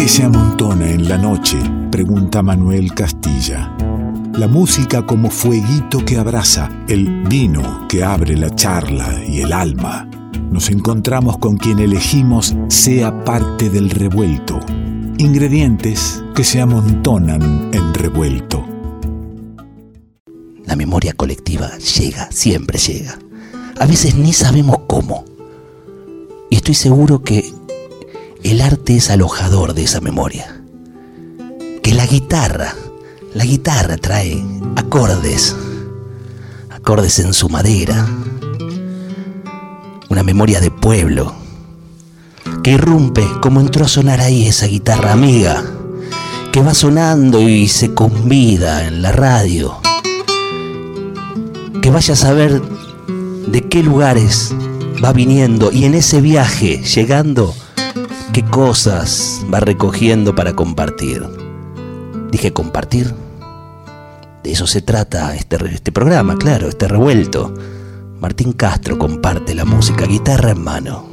¿Qué se amontona en la noche? Pregunta Manuel Castilla. La música como fueguito que abraza, el vino que abre la charla y el alma. Nos encontramos con quien elegimos sea parte del revuelto. Ingredientes que se amontonan en revuelto. La memoria colectiva llega, siempre llega. A veces ni sabemos cómo. Y estoy seguro que el arte es alojador de esa memoria. Que la guitarra, la guitarra trae acordes, acordes en su madera, una memoria de pueblo, que irrumpe como entró a sonar ahí esa guitarra amiga, que va sonando y se convida en la radio, que vaya a saber de qué lugares va viniendo y en ese viaje llegando, qué cosas va recogiendo para compartir. Dije compartir. De eso se trata este, este programa, claro, este revuelto. Martín Castro comparte la música, guitarra en mano.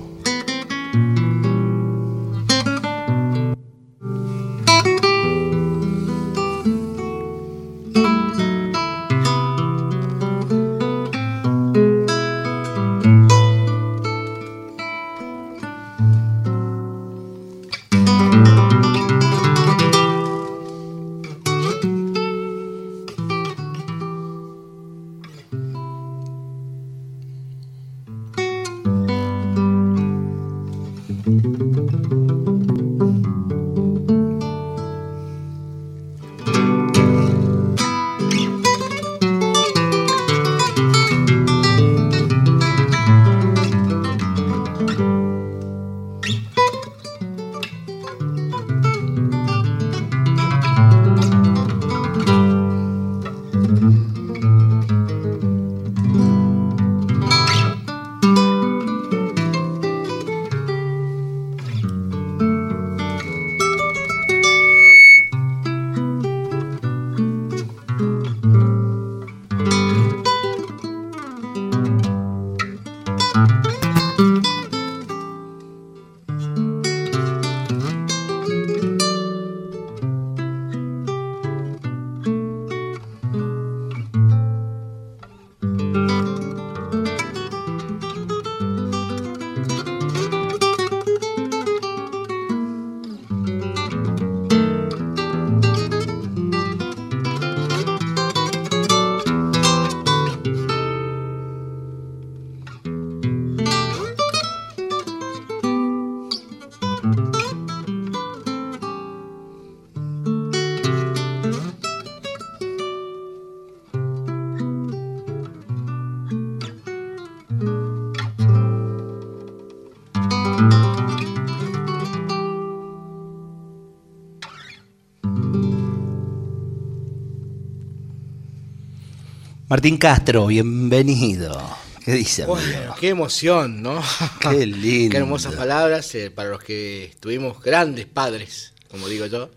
Martín Castro, bienvenido. ¿Qué dice, bueno, Qué emoción, ¿no? Qué lindo. qué hermosas palabras eh, para los que tuvimos grandes padres, como digo yo.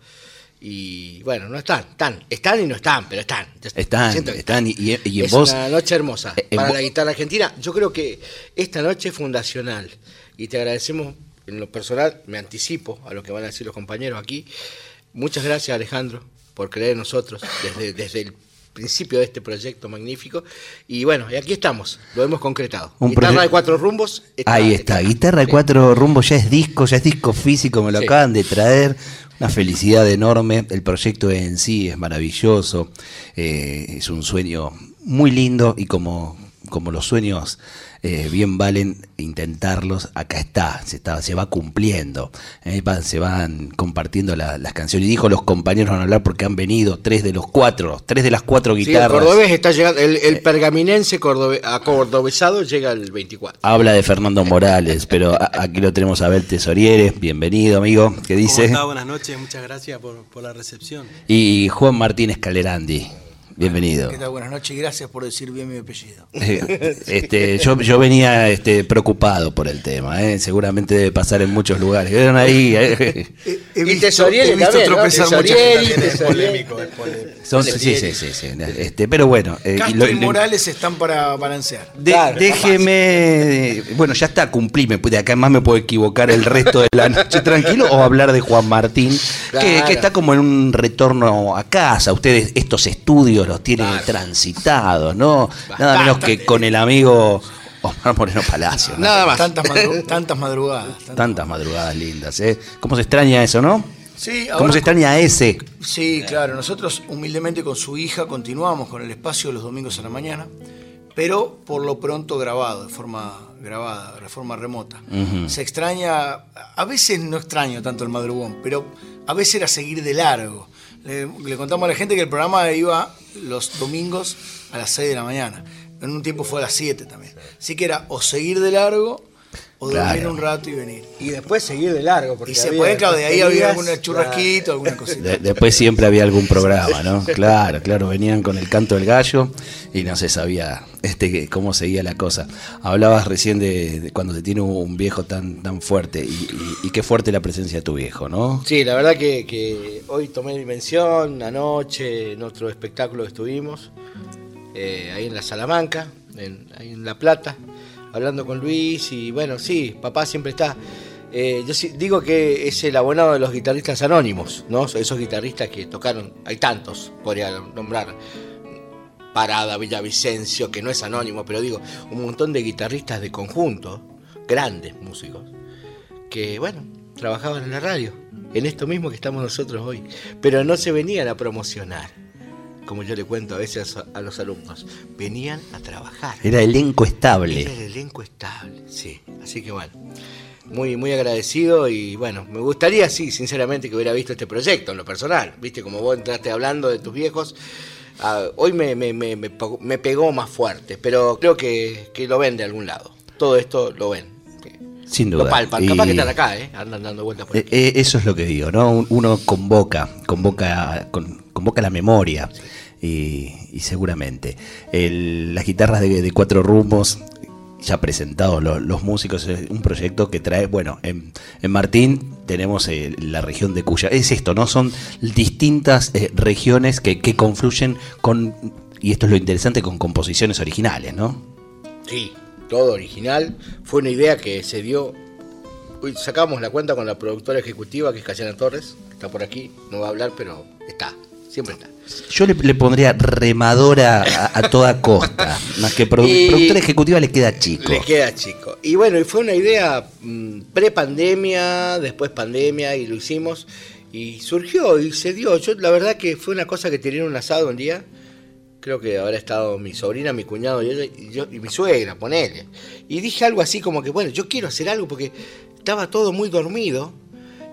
Y bueno, no están, están, están y no están, pero están. Están, están, y, y, en es una noche hermosa eh, para la guitarra argentina. Yo creo que esta noche es fundacional y te agradecemos en lo personal, me anticipo a lo que van a decir los compañeros aquí. Muchas gracias Alejandro por creer en nosotros desde, desde el principio de este proyecto magnífico. Y bueno, y aquí estamos, lo hemos concretado. guitarra de cuatro rumbos. Ahí está, guitarra de cuatro rumbos ya es disco, ya es disco físico, me lo acaban de traer. Una felicidad enorme, el proyecto en sí es maravilloso, eh, es un sueño muy lindo y como, como los sueños eh, bien valen intentarlos, acá está, se, está, se va cumpliendo, eh, se van compartiendo las canciones. Y dijo los compañeros van a hablar porque han venido tres de los cuatro, tres de las cuatro guitarras. el cordobés está llegando, el, eh, pergaminense cordobe, acordobesado llega el 24. Habla de Fernando Morales, pero aquí lo tenemos a Abel Tesorieres, bienvenido amigo, ¿qué dice? Buenas noches, muchas gracias por, por la recepción. Y Juan Martínez Calerandi. Bienvenido. ¿Qué tal? Buenas noches y gracias por decir bien mi apellido. este, yo, yo venía este, preocupado por el tema, ¿eh? seguramente debe pasar en muchos lugares. ahí. ¿eh? He, visto, he visto tropezar muchas polémico, sí, sí, sí, sí, Este, pero bueno. Eh, Castro y, Morales están para balancear. déjeme. Bueno, ya está, cumplí. de acá más me puedo equivocar el resto de la noche tranquilo o hablar de Juan Martín, que, está como en un retorno a casa. Ustedes estos estudios los tienen transitados, ¿no? Nada menos que con el amigo. Omar Moreno Palacio. Nada más. Tantas, tantas madrugadas. Tantas, madrugadas lindas, ¿eh? ¿Cómo se extraña eso, no? ¿Cómo se extraña ese? Sí, claro. Nosotros humildemente con su hija continuamos con el espacio los domingos a la mañana, pero por lo pronto grabado, de forma grabada, de forma remota. Se extraña, a veces no extraño tanto el madrugón, pero a veces era seguir de largo. Le, le contamos a la gente que el programa iba los domingos a las 6 de la mañana. En un tiempo fue a las 7 también. Así que era o seguir de largo o dormir un rato y venir. Y después seguir de largo. Porque y se puede, claro, de ahí había algún churrasquito, alguna cosita. después siempre había algún programa, ¿no? Claro, claro, venían con el canto del gallo y no se sabía este cómo seguía la cosa. Hablabas recién de, cuando se tiene un viejo tan, tan fuerte y, qué fuerte la presencia de tu viejo, ¿no? Sí, la verdad que, hoy tomé dimensión, anoche en otro espectáculo que estuvimos, eh, ahí en la Salamanca, ahí en La Plata hablando con Luis y bueno, sí, papá siempre está. Eh, yo digo que es el abonado de los guitarristas anónimos, ¿no? Esos guitarristas que tocaron, hay tantos, podría nombrar. Parada, Villavicencio, que no es anónimo, pero digo, un montón de guitarristas de conjunto, grandes músicos, que bueno, trabajaban en la radio, en esto mismo que estamos nosotros hoy, pero no se venían a promocionar como yo le cuento a veces a los alumnos, venían a trabajar. Era elenco estable. Era el elenco estable, sí. Así que bueno, muy, muy agradecido y bueno, me gustaría, sí, sinceramente, que hubiera visto este proyecto en lo personal. Viste, como vos entraste hablando de tus viejos, ah, hoy me, me, pegó más fuerte, pero creo que, lo ven de algún lado. Todo esto lo ven. Sin duda. Lo palpan. Capaz que están acá, ¿eh? Andan dando vueltas por eh, aquí. Eh, eso es lo que digo, ¿no? Uno convoca, convoca, convoca la memoria y, seguramente. las guitarras de, cuatro rumbos, ya presentados los, músicos, es un proyecto que trae, bueno, en, Martín tenemos eh, la región de Cuya. Es esto, ¿no? Son distintas eh, regiones que, confluyen con, y esto es lo interesante, con composiciones originales, ¿no? Sí, todo original. Fue una idea que se dio Hoy sacamos la cuenta con la productora ejecutiva, que es Cayana Torres, que está por aquí, no va a hablar, pero está, siempre está. Yo le, pondría remadora a, toda costa, más que productora ejecutiva le queda chico. Le queda chico. Y bueno, y fue una idea mm, pre-pandemia, después pandemia, y lo hicimos, y surgió y se dio. Yo la verdad que fue una cosa que tenía un asado un día, creo que habrá estado mi sobrina, mi cuñado y, yo, y mi suegra, ponele. Y dije algo así como que, bueno, yo quiero hacer algo porque estaba todo muy dormido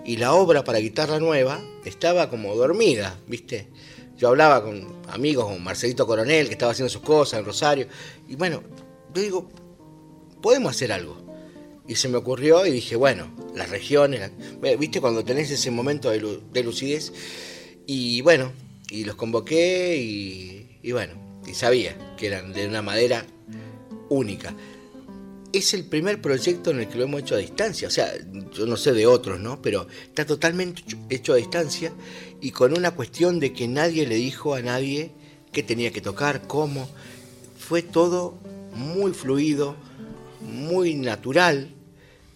y la obra para guitarra nueva estaba como dormida, ¿viste? Yo hablaba con amigos, con Marcelito Coronel, que estaba haciendo sus cosas en Rosario, y bueno, yo digo, podemos hacer algo. Y se me ocurrió y dije, bueno, las regiones, ¿viste? Cuando tenés ese momento de, lucidez, y bueno, y los convoqué y, y bueno, y sabía que eran de una madera única es el primer proyecto en el que lo hemos hecho a distancia. O sea, yo no sé de otros, ¿no? Pero está totalmente hecho a distancia y con una cuestión de que nadie le dijo a nadie qué tenía que tocar, cómo. Fue todo muy fluido, muy natural.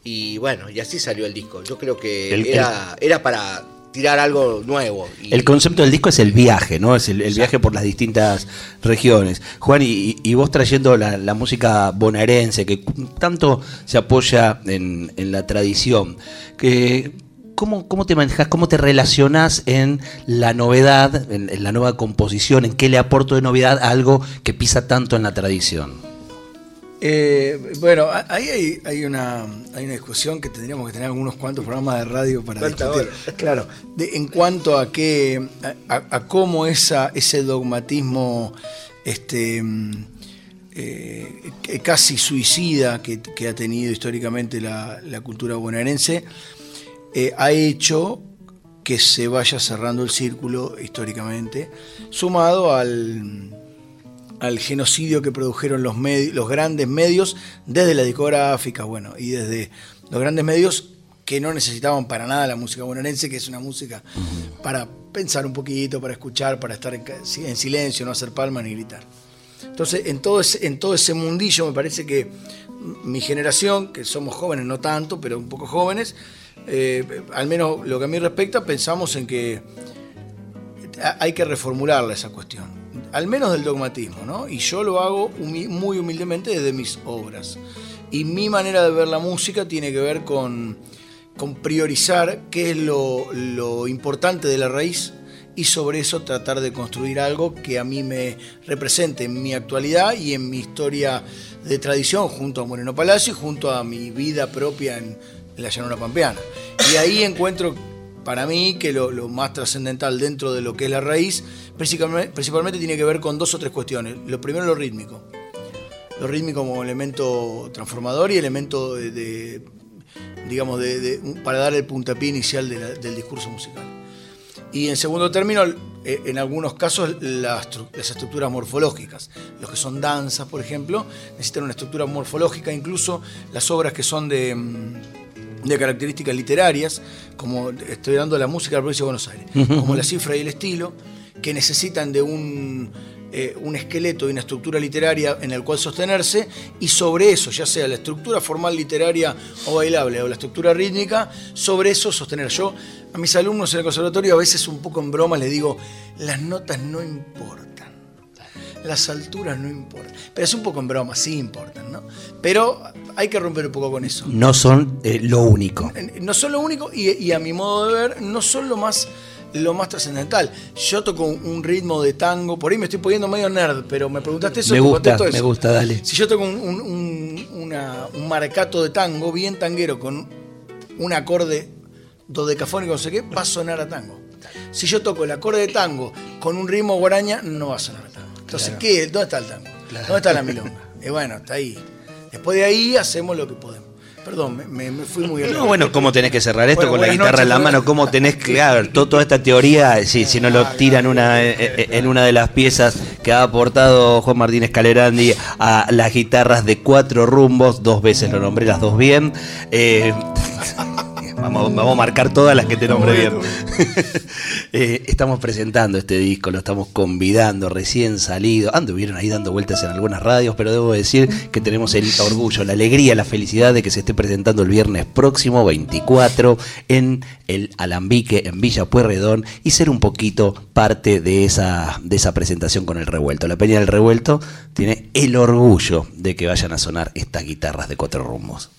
Y bueno, y así salió el disco. Yo creo que era, era para tirar algo nuevo. El concepto del disco es el viaje, ¿no? Es el, viaje por las distintas regiones. Juan, y, vos trayendo la, música bonaerense, que tanto se apoya en, la tradición, que, ¿cómo, ¿cómo, te manejas, cómo te relacionas en la novedad, en, en la nueva composición, en qué le aporto de novedad a algo que pisa tanto en la tradición? Eh, bueno, ahí hay, una, hay una discusión que tendríamos que tener algunos cuantos programas de radio para discutir. Claro, en cuanto a qué, a, cómo esa, ese dogmatismo este, eh, casi suicida que, ha tenido históricamente la, cultura bonaerense eh, ha hecho que se vaya cerrando el círculo históricamente, sumado al al genocidio que produjeron los, los grandes medios desde la discográfica, bueno, y desde los grandes medios que no necesitaban para nada la música bonaerense, que es una música para pensar un poquito, para escuchar, para estar en, silencio, no hacer palmas ni gritar. Entonces, en todo, ese, en todo ese mundillo me parece que mi generación, que somos jóvenes, no tanto, pero un poco jóvenes, eh, al menos lo que a mí respecta, pensamos en que hay que reformularla esa cuestión, al menos del dogmatismo, ¿no? Y yo lo hago muy humildemente desde mis obras. Y mi manera de ver la música tiene que ver con, priorizar qué es lo, lo importante de la raíz y sobre eso tratar de construir algo que a mí me represente en mi actualidad y en mi historia de tradición junto a Moreno Palacio y junto a mi vida propia en, la llanura pampeana. Y ahí encuentro para mí que lo, más trascendental dentro de lo que es la raíz principalmente, tiene que ver con dos o tres cuestiones. Lo primero, lo rítmico. Lo rítmico como elemento transformador y elemento de, digamos, de, para dar el puntapié inicial del discurso musical. Y en segundo término, eh, en algunos casos, las, estructuras morfológicas. Los que son danzas, por ejemplo, necesitan una estructura morfológica, incluso las obras que son de, mm, de características literarias, como estoy dando la música de la provincia de Buenos Aires, como la cifra y el estilo, que necesitan de un eh, un esqueleto y una estructura literaria en el cual sostenerse y sobre eso, ya sea la estructura formal literaria o bailable o la estructura rítmica, sobre eso sostener. Yo a mis alumnos en el conservatorio a veces un poco en broma les digo, las notas no importan, las alturas no importan, pero es un poco en broma, sí importan, ¿no? Pero hay que romper un poco con eso. No son eh, lo único. No son lo único y, y a mi modo de ver no son lo más lo más trascendental. Yo toco un ritmo de tango, por ahí me estoy poniendo medio nerd, pero me preguntaste eso. Me gusta, me gusta, dale. Si yo toco un, marcato de tango bien tanguero con un acorde dodecafónico, no sé qué, va a sonar a tango. Si yo toco el acorde de tango con un ritmo guaraña, no va a sonar a tango. Entonces, ¿qué? ¿Dónde está el tango? ¿Dónde está la milonga? Y bueno, está ahí. Después de ahí hacemos lo que podemos. Perdón, me, fui muy No, bueno, ¿cómo tenés que cerrar esto con la guitarra en la mano? ¿Cómo tenés que, claro, toda esta teoría, sí, si no lo tiran una, eh, eh, en una de las piezas que ha aportado Juan Martínez Calerandi a las guitarras de cuatro rumbos, dos veces lo nombré, las dos bien. Eh, Vamos, a marcar todas las que te nombré bien. Eh, estamos presentando este disco, lo estamos convidando, recién salido. Anduvieron ahí dando vueltas en algunas radios, pero debo decir que tenemos el orgullo, la alegría, la felicidad de que se esté presentando el viernes próximo, 24, en el Alambique, en Villa Pueyrredón, y ser un poquito parte de esa, de esa presentación con el revuelto. La Peña del Revuelto tiene el orgullo de que vayan a sonar estas guitarras de cuatro rumbos.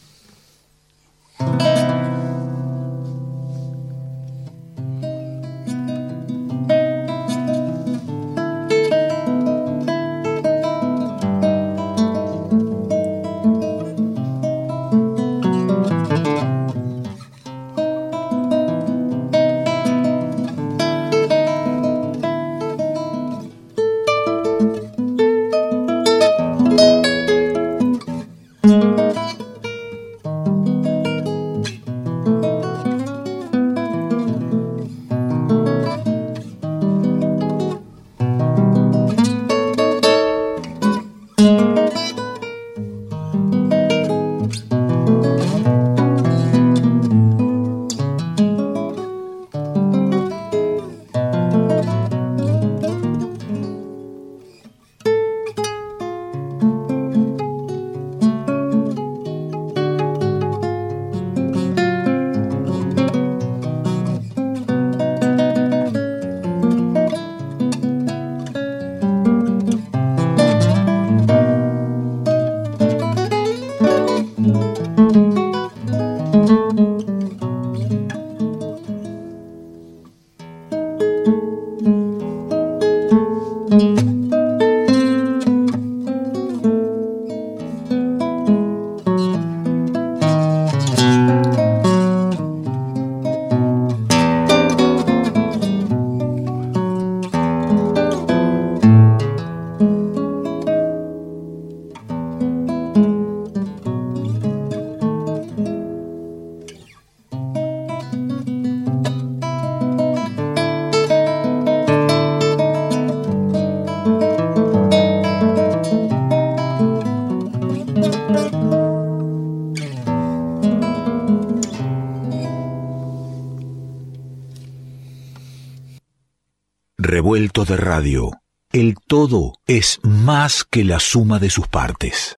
Revuelto de radio. El todo es más que la suma de sus partes.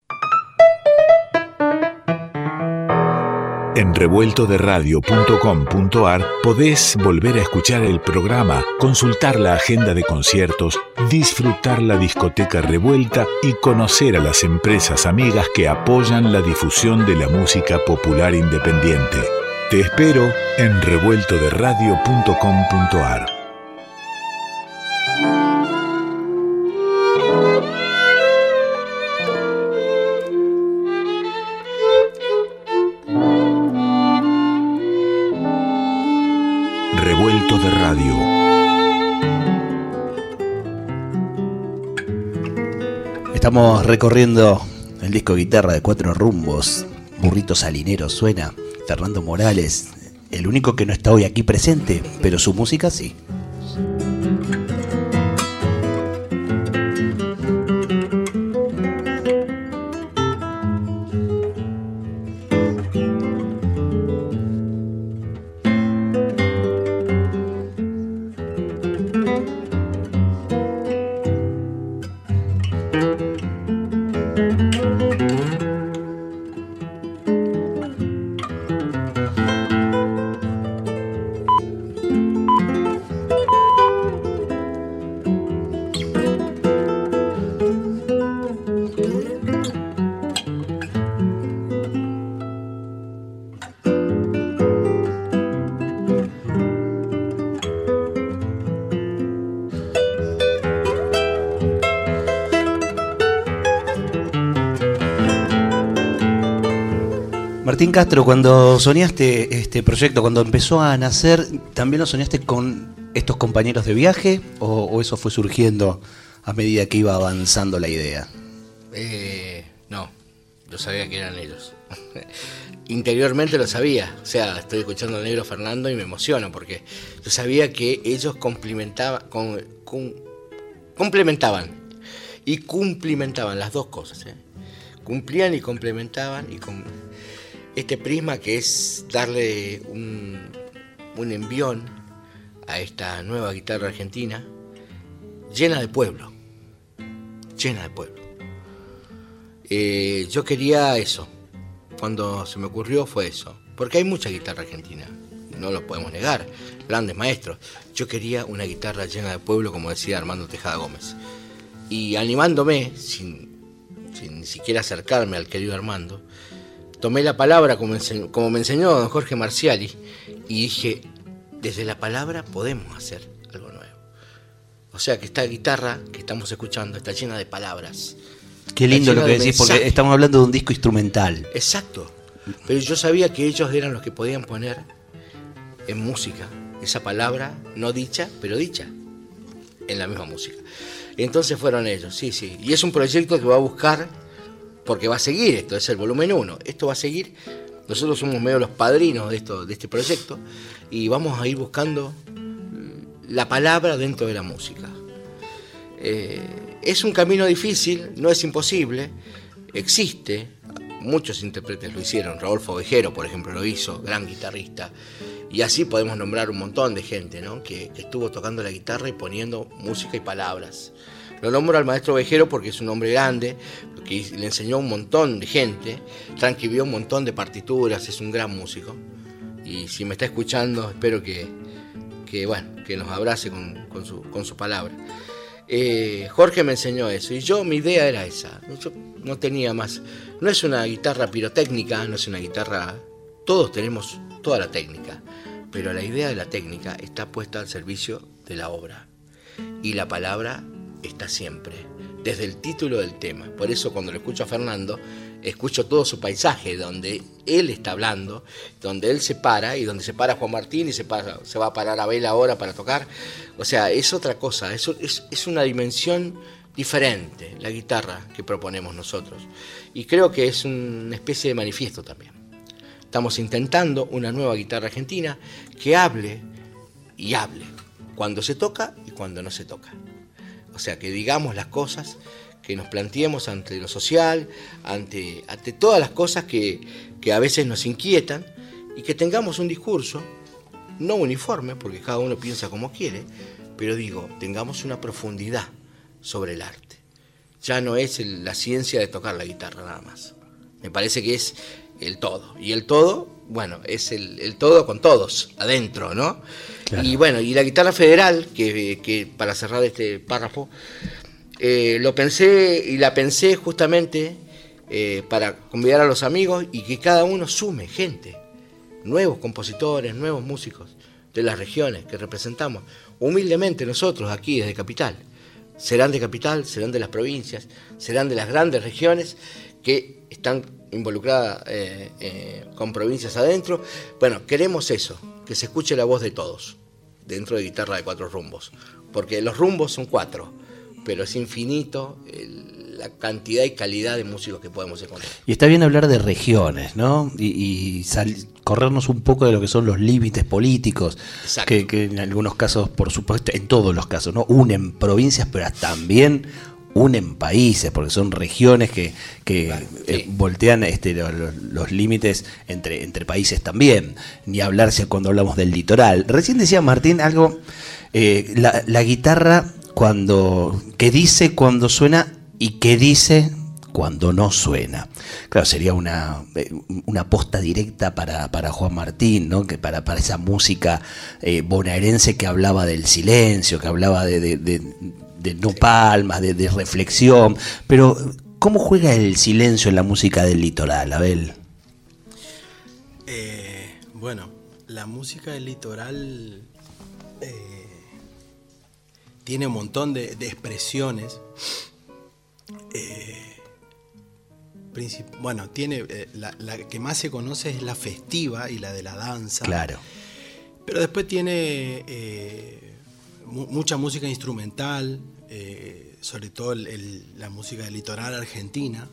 En revueltoderadio.com.ar podés volver a escuchar el programa, consultar la agenda de conciertos, disfrutar la discoteca revuelta y conocer a las empresas amigas que apoyan la difusión de la música popular independiente. Te espero en revueltoderadio.com.ar. Estamos recorriendo el disco guitarra de cuatro rumbos. Burrito Salinero suena. Fernando Morales, el único que no está hoy aquí presente, pero su música sí. Martín Castro, cuando soñaste este proyecto, cuando empezó a nacer, ¿también lo soñaste con estos compañeros de viaje o, eso fue surgiendo a medida que iba avanzando la idea? Eh, no, yo sabía que eran ellos. Interiormente lo sabía, o sea, estoy escuchando al negro Fernando y me emociono porque yo sabía que ellos complementaban, complementaban y cumplimentaban las dos cosas. ¿eh? Cumplían y complementaban y este prisma que es darle un, envión a esta nueva guitarra argentina llena de pueblo, llena de pueblo. Eh, yo quería eso, cuando se me ocurrió fue eso, porque hay mucha guitarra argentina, no lo podemos negar, grandes maestros. Yo quería una guitarra llena de pueblo, como decía Armando Tejada Gómez. Y animándome, sin, sin ni siquiera acercarme al querido Armando, tomé la palabra como, como me enseñó don Jorge Marciali y dije, desde la palabra podemos hacer algo nuevo. O sea que esta guitarra que estamos escuchando está llena de palabras. Qué lindo lo que decís, porque estamos hablando de un disco instrumental. Exacto. Pero yo sabía que ellos eran los que podían poner en música esa palabra no dicha, pero dicha en la misma música. Entonces fueron ellos, sí, sí. Y es un proyecto que va a buscar porque va a seguir esto, es el volumen 1, esto va a seguir, nosotros somos medio los padrinos de, esto, de este proyecto y vamos a ir buscando la palabra dentro de la música. Eh, es un camino difícil, no es imposible, existe, muchos intérpretes lo hicieron, Rodolfo Vejero, por ejemplo, lo hizo, gran guitarrista, y así podemos nombrar un montón de gente ¿no? que estuvo tocando la guitarra y poniendo música y palabras. Lo nombro al maestro Vejero porque es un hombre grande, que le enseñó a un montón de gente, transcribió un montón de partituras, es un gran músico. Y si me está escuchando, espero que, bueno, que nos abrace con, su, palabra. Eh, Jorge me enseñó eso y yo mi idea era esa. Yo no tenía más. No es una guitarra pirotécnica, no es una guitarra. Todos tenemos toda la técnica, pero la idea de la técnica está puesta al servicio de la obra. Y la palabra está siempre, desde el título del tema. Por eso cuando lo escucho a Fernando, escucho todo su paisaje, donde él está hablando, donde él se para y donde se para Juan Martín y se, se va a parar Abel ahora para tocar. O sea, es otra cosa, es, es una dimensión diferente la guitarra que proponemos nosotros. Y creo que es una especie de manifiesto también. Estamos intentando una nueva guitarra argentina que hable y hable cuando se toca y cuando no se toca. O sea, que digamos las cosas, que nos planteemos ante lo social, ante, ante todas las cosas que, a veces nos inquietan y que tengamos un discurso no uniforme, porque cada uno piensa como quiere, pero digo, tengamos una profundidad sobre el arte. Ya no es la ciencia de tocar la guitarra nada más. Me parece que es el todo. Y el todo, bueno, es el, todo con todos, adentro, ¿no? Y bueno, y la guitarra federal, que, para cerrar este párrafo, eh, lo pensé y la pensé justamente eh, para convidar a los amigos y que cada uno sume gente, nuevos compositores, nuevos músicos de las regiones que representamos humildemente nosotros aquí desde Capital. Serán de Capital, serán de las provincias, serán de las grandes regiones que están involucradas eh, eh, con provincias adentro. Bueno, queremos eso, que se escuche la voz de todos dentro de Guitarra de Cuatro Rumbos, porque los rumbos son cuatro, pero es infinito la cantidad y calidad de músicos que podemos encontrar. Y está bien hablar de regiones, ¿no? Y, corrernos un poco de lo que son los límites políticos, que, en algunos casos, por supuesto, en todos los casos, ¿no? Unen provincias, pero también unen países, porque son regiones que, eh, voltean este, los, límites entre, entre países también, ni hablarse cuando hablamos del litoral. Recién decía Martín algo, eh, la, la, guitarra cuando, que dice cuando suena y que dice cuando no suena. Claro, sería una, eh, una aposta directa para, para, Juan Martín, ¿no? que para, para esa música eh, bonaerense que hablaba del silencio, que hablaba de, de, no palmas, de, reflexión. Pero, ¿cómo juega el silencio en la música del litoral, Abel? Eh, bueno, la música del litoral tiene un montón de, expresiones. Eh, bueno, tiene eh, la, que más se conoce es la festiva y la de la danza. Claro. Pero después tiene eh, mucha música instrumental, sobre todo la música del litoral argentina.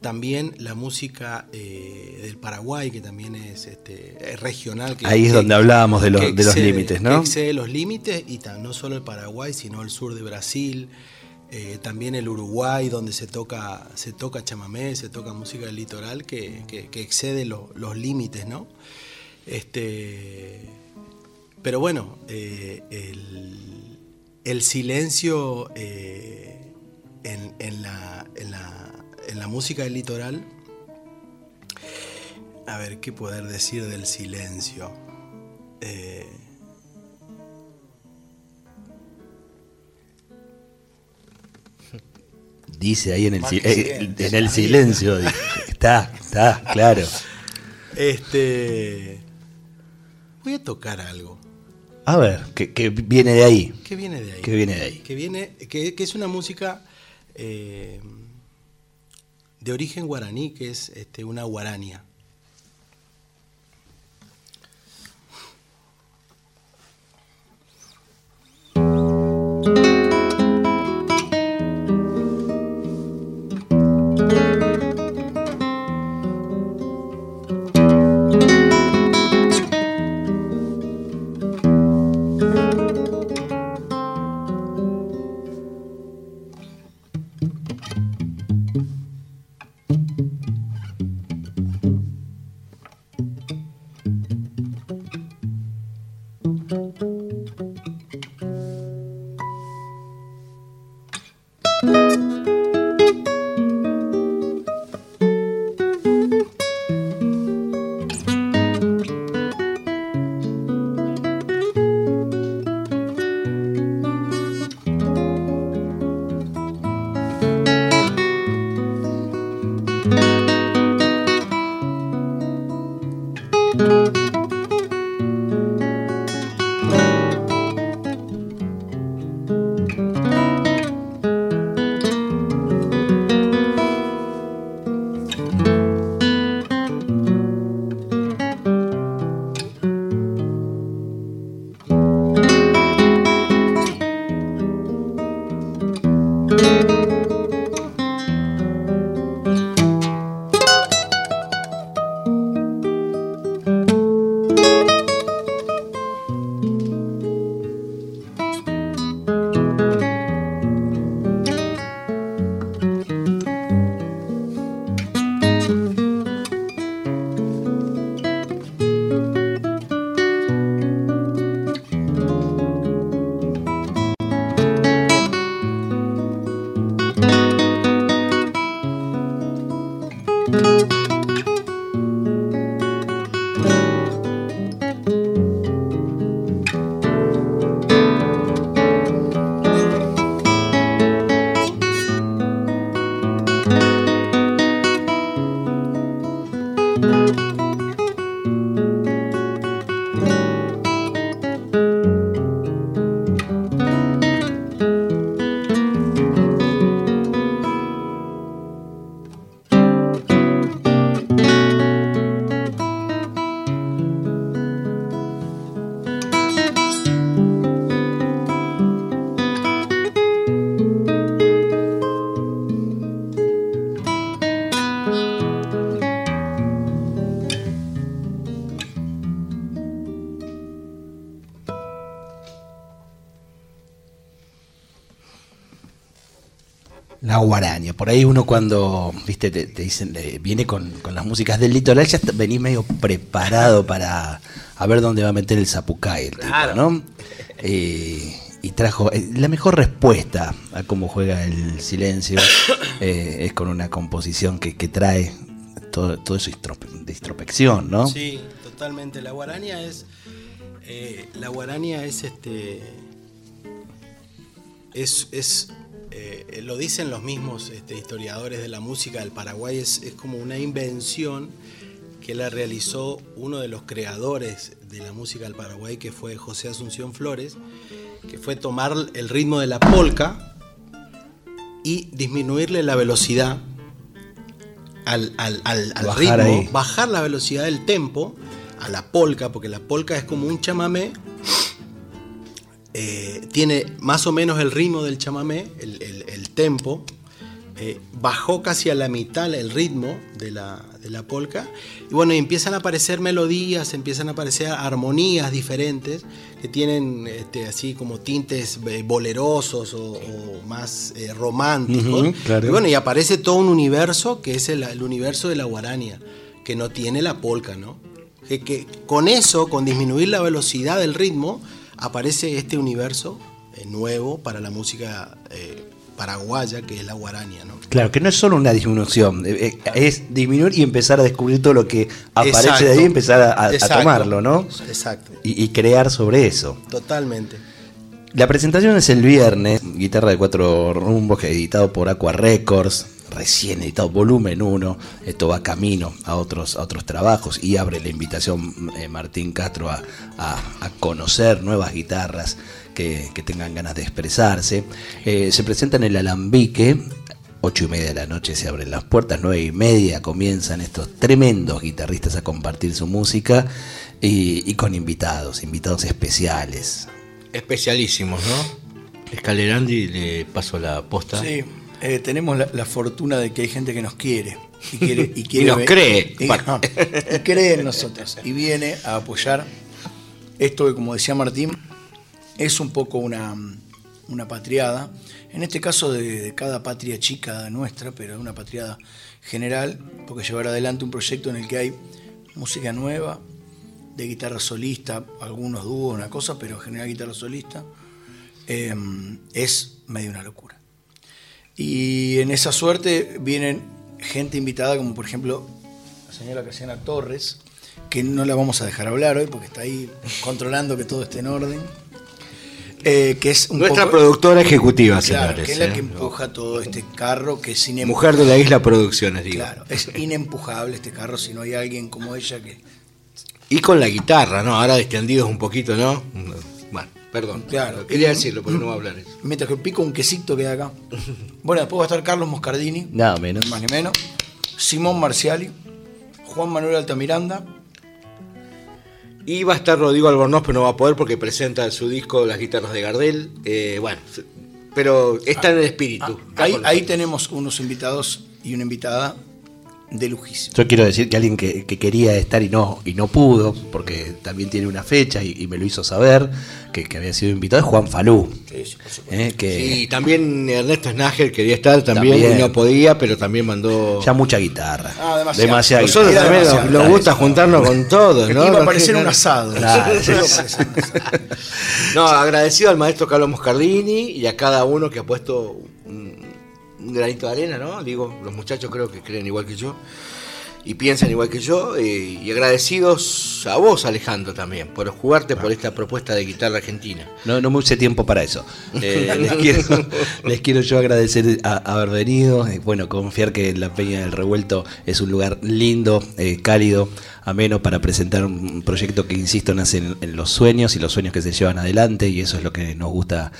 También la música del Paraguay, que también es este, regional. Ahí es donde hablábamos de, de los límites, ¿no? Que excede los límites, y no solo el Paraguay, sino el sur de Brasil, eh, también el Uruguay, donde se toca, se toca chamamé, se toca música del litoral, que, excede los límites, ¿no? Este, pero bueno, eh, el, silencio eh, en, la, música del litoral, a ver, ¿qué poder decir del silencio? Dice ahí en el, eh, en el silencio. está, está, claro. Este. Voy a tocar algo. A ver, ¿qué, viene de ahí? ¿Qué viene de ahí? ¿Qué viene de ahí? Que, viene, que, es una música eh, de origen guaraní, que es este, una guarania. Por ahí uno cuando, viste, te, dicen, viene con, las músicas del litoral, ya venís medio preparado para a ver dónde va a meter el zapucay, ¿no? Eh, y trajo eh, la mejor respuesta a cómo juega el silencio eh, es con una composición que, trae todo, todo eso de introspección, ¿no? Sí, totalmente. La guaraña es la guaraña es este es, es eh, lo dicen los mismos este, historiadores de la música del Paraguay, es, como una invención que la realizó uno de los creadores de la música del Paraguay, que fue José Asunción Flores, que fue tomar el ritmo de la polca y disminuirle la velocidad al, ritmo, bajar la velocidad del tempo a la polca, porque la polca es como un chamamé tiene más o menos el ritmo del chamamé, el, tempo, eh, bajó casi a la mitad el ritmo de la, polca, y bueno, empiezan a aparecer melodías, empiezan a aparecer armonías diferentes que tienen este, así como tintes eh, bolerosos o, más románticos. Y bueno, y aparece todo un universo que es el, universo de la guarania, que no tiene la polca, ¿no? que con eso, con disminuir la velocidad del ritmo, aparece este universo eh, nuevo para la música eh, paraguaya, que es la guaraña. ¿no? Claro, que no es solo una disminución, eh, es disminuir y empezar a descubrir todo lo que aparece de ahí y empezar a, tomarlo, ¿no? Exacto. Y, crear sobre eso. Totalmente. La presentación es el viernes, guitarra de cuatro rumbos, que editado por Aqua Records, recién editado, volumen 1. Esto va camino a otros, a otros trabajos y abre la invitación eh, Martín Castro a, conocer nuevas guitarras que, tengan ganas de expresarse. Eh, se presenta en el Alambique. 8 y media de la noche se abren las puertas, 9 y media comienzan estos tremendos guitarristas a compartir su música y, con invitados, invitados especiales. Especialísimos, ¿no? Escalerandi, le paso la posta. Sí, eh, tenemos la, fortuna de que hay gente que nos quiere. Y, quiere, y, quiere nos cree. Y, cree en nosotros. Y viene a apoyar esto que, como decía Martín, es un poco una, una patriada. En este caso de, cada patria chica nuestra, pero una patriada general, porque llevar adelante un proyecto en el que hay música nueva, de guitarra solista, algunos dúos, una cosa, pero en general guitarra solista, eh, es medio una locura. Y en esa suerte vienen gente invitada, como por ejemplo la señora Casiana Torres, que no la vamos a dejar hablar hoy porque está ahí controlando que todo esté en orden. Eh, que es nuestra productora ejecutiva, claro, que es la ¿eh? que empuja todo este carro que es Mujer de la Isla Producciones, digo. Claro, es inempujable este carro si no hay alguien como ella que. Y con la guitarra, ¿no? Ahora distendidos un poquito, ¿no? Perdón. Claro. Quería decirlo, porque no va a hablar eso. Mientras que pico un quesito que hay acá. Bueno, después va a estar Carlos Moscardini. Nada menos. Más ni menos. Simón Marciali. Juan Manuel Altamiranda. Y va a estar Rodrigo Albornoz, pero no va a poder porque presenta su disco Las guitarras de Gardel. Eh, bueno, pero está en el espíritu. Ah, ahí, ahí tenemos unos invitados y una invitada de lujísimo. Yo quiero decir que alguien que, quería estar y no, y no pudo, porque también tiene una fecha y, me lo hizo saber, que, había sido invitado, es Juan Falú. Sí, sí, ¿Eh? que, también Ernesto Snager quería estar también, y no podía, pero también mandó... Ya mucha guitarra. Ah, demasiado. Nosotros también nos, gusta juntarnos con todos, ¿no? Iba a parecer un asado. no, agradecido al maestro Carlos Moscardini y a cada uno que ha puesto un granito de arena, ¿no? Digo, los muchachos creo que creen igual que yo y piensan igual que yo. Eh, y agradecidos a vos, Alejandro, también, por jugarte por esta propuesta de guitarra argentina. No, no me use tiempo para eso. Eh, les, quiero, yo agradecer a, haber venido. Eh, bueno, confiar que la Peña del Revuelto es un lugar lindo, cálido, ameno para presentar un proyecto que, insisto, nace en, los sueños y los sueños que se llevan adelante. Y eso es lo que nos gusta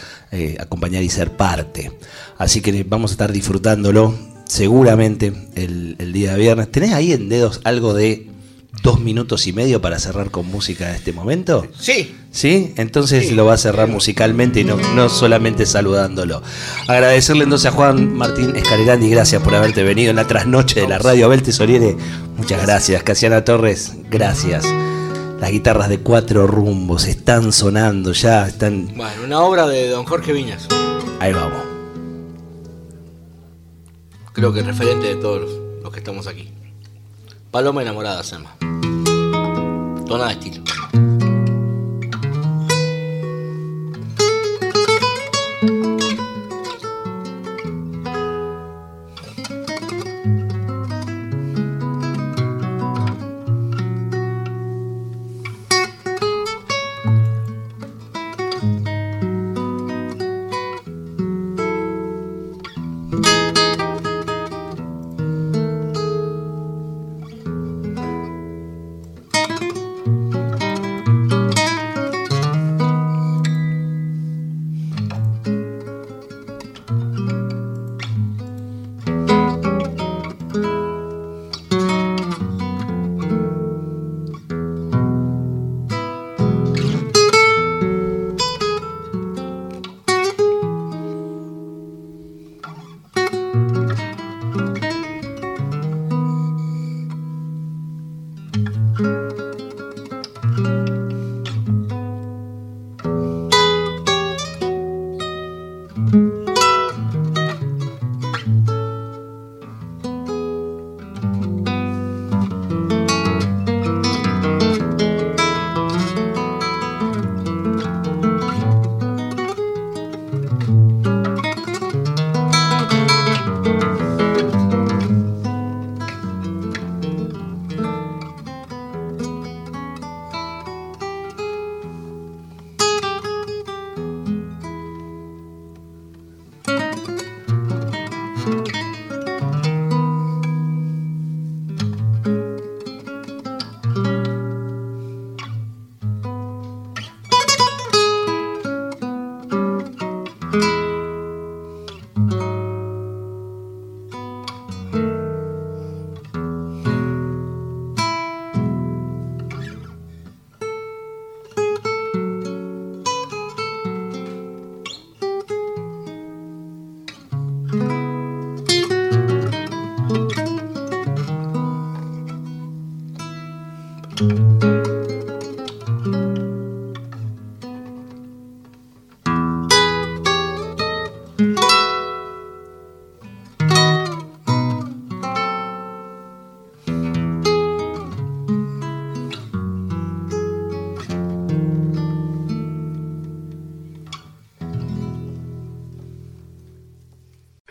acompañar y ser parte. Así que vamos a estar disfrutándolo seguramente el, día de viernes. ¿Tenés ahí en dedos algo de dos minutos y medio para cerrar con música en este momento? Sí. ¿Sí? Entonces lo va a cerrar musicalmente y no, no solamente saludándolo. Agradecerle entonces a Juan Martín Escalerandi, gracias por haberte venido en la trasnoche de la radio. Abel Tesoriere, muchas gracias. Casiana Torres, gracias. Las guitarras de cuatro rumbos están sonando ya, están... Bueno, una obra de don Jorge Viñas. Ahí vamos. Creo que referente de todos los que estamos aquí. Paloma enamorada se. Tona de estilo.